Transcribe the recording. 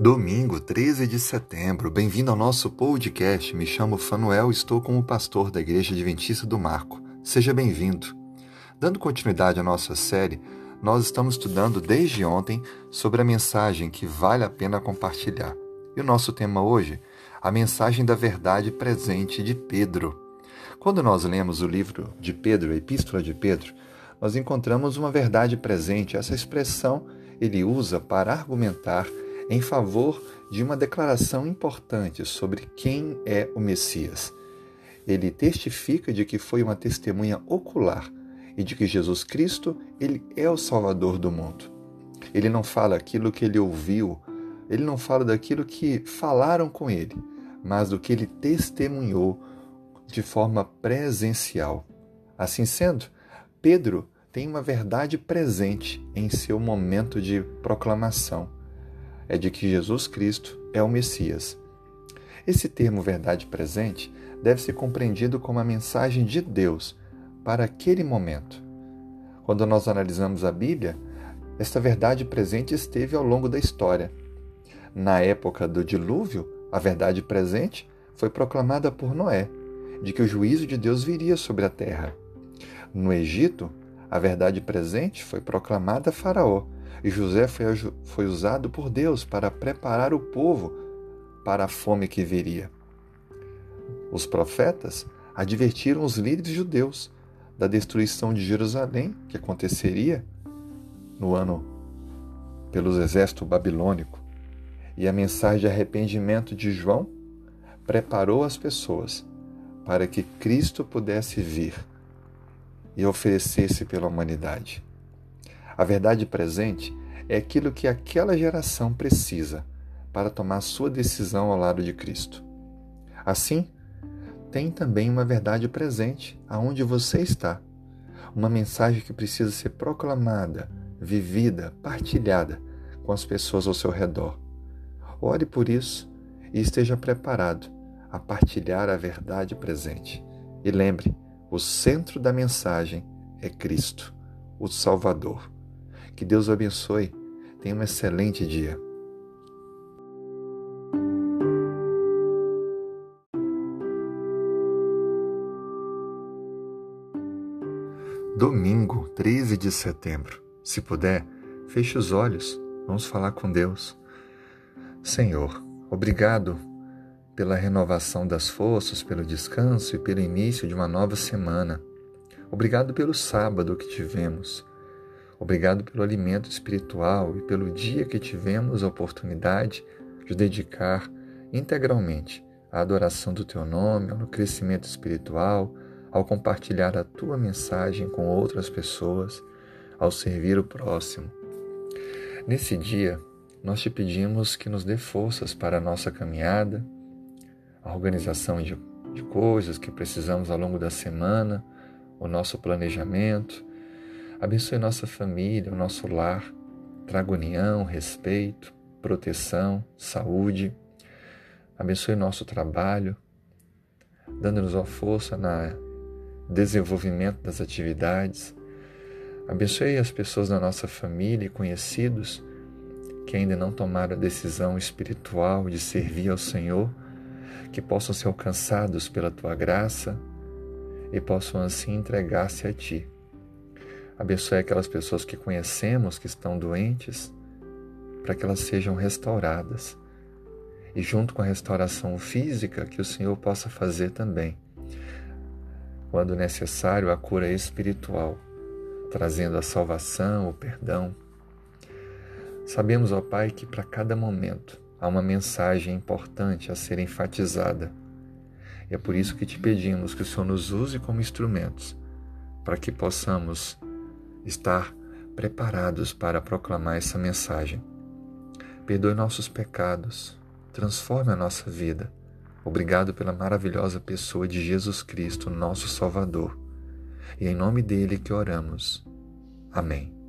Domingo, 13 de setembro. Bem-vindo ao nosso podcast. Me chamo Fanuel, estou como pastor da Igreja Adventista do Marco. Seja bem-vindo. Dando continuidade à nossa série, nós estamos estudando desde ontem sobre a mensagem que vale a pena compartilhar. E o nosso tema hoje, a mensagem da verdade presente de Pedro. Quando nós lemos o livro de Pedro, a Epístola de Pedro, nós encontramos uma verdade presente. Essa expressão ele usa para argumentar em favor de uma declaração importante sobre quem é o Messias. Ele testifica de que foi uma testemunha ocular e de que Jesus Cristo, ele é o Salvador do mundo. Ele não fala aquilo que ele ouviu, ele não fala daquilo que falaram com ele, mas do que ele testemunhou de forma presencial. Assim sendo, Pedro tem uma verdade presente em seu momento de proclamação é de que Jesus Cristo é o Messias. Esse termo verdade presente deve ser compreendido como a mensagem de Deus para aquele momento. Quando nós analisamos a Bíblia, esta verdade presente esteve ao longo da história. Na época do dilúvio, a verdade presente foi proclamada por Noé, de que o juízo de Deus viria sobre a terra. No Egito, a verdade presente foi proclamada a Faraó, e José foi, foi usado por Deus para preparar o povo para a fome que viria. Os profetas advertiram os líderes judeus da destruição de Jerusalém que aconteceria no ano pelos exército babilônico. E a mensagem de arrependimento de João preparou as pessoas para que Cristo pudesse vir e oferecesse pela humanidade. A verdade presente é aquilo que aquela geração precisa para tomar sua decisão ao lado de Cristo. Assim, tem também uma verdade presente aonde você está. Uma mensagem que precisa ser proclamada, vivida, partilhada com as pessoas ao seu redor. Ore por isso e esteja preparado a partilhar a verdade presente. E lembre, o centro da mensagem é Cristo, o Salvador. Que Deus o abençoe. Tenha um excelente dia. Domingo, 13 de setembro. Se puder, feche os olhos. Vamos falar com Deus. Senhor, obrigado pela renovação das forças, pelo descanso e pelo início de uma nova semana. Obrigado pelo sábado que tivemos. Obrigado pelo alimento espiritual e pelo dia que tivemos a oportunidade de dedicar integralmente à adoração do Teu nome, ao crescimento espiritual, ao compartilhar a Tua mensagem com outras pessoas, ao servir o próximo. Nesse dia, nós te pedimos que nos dê forças para a nossa caminhada, a organização de, de coisas que precisamos ao longo da semana, o nosso planejamento Abençoe nossa família, o nosso lar. Traga união, respeito, proteção, saúde. Abençoe nosso trabalho, dando-nos a força no desenvolvimento das atividades. Abençoe as pessoas da nossa família e conhecidos que ainda não tomaram a decisão espiritual de servir ao Senhor, que possam ser alcançados pela tua graça e possam assim entregar-se a ti. Abençoe aquelas pessoas que conhecemos que estão doentes, para que elas sejam restauradas. E junto com a restauração física, que o Senhor possa fazer também, quando necessário, a cura espiritual, trazendo a salvação, o perdão. Sabemos, ó Pai, que para cada momento há uma mensagem importante a ser enfatizada. E é por isso que te pedimos que o Senhor nos use como instrumentos, para que possamos estar preparados para proclamar essa mensagem. Perdoe nossos pecados, transforme a nossa vida. Obrigado pela maravilhosa pessoa de Jesus Cristo, nosso Salvador. E é em nome dele que oramos. Amém.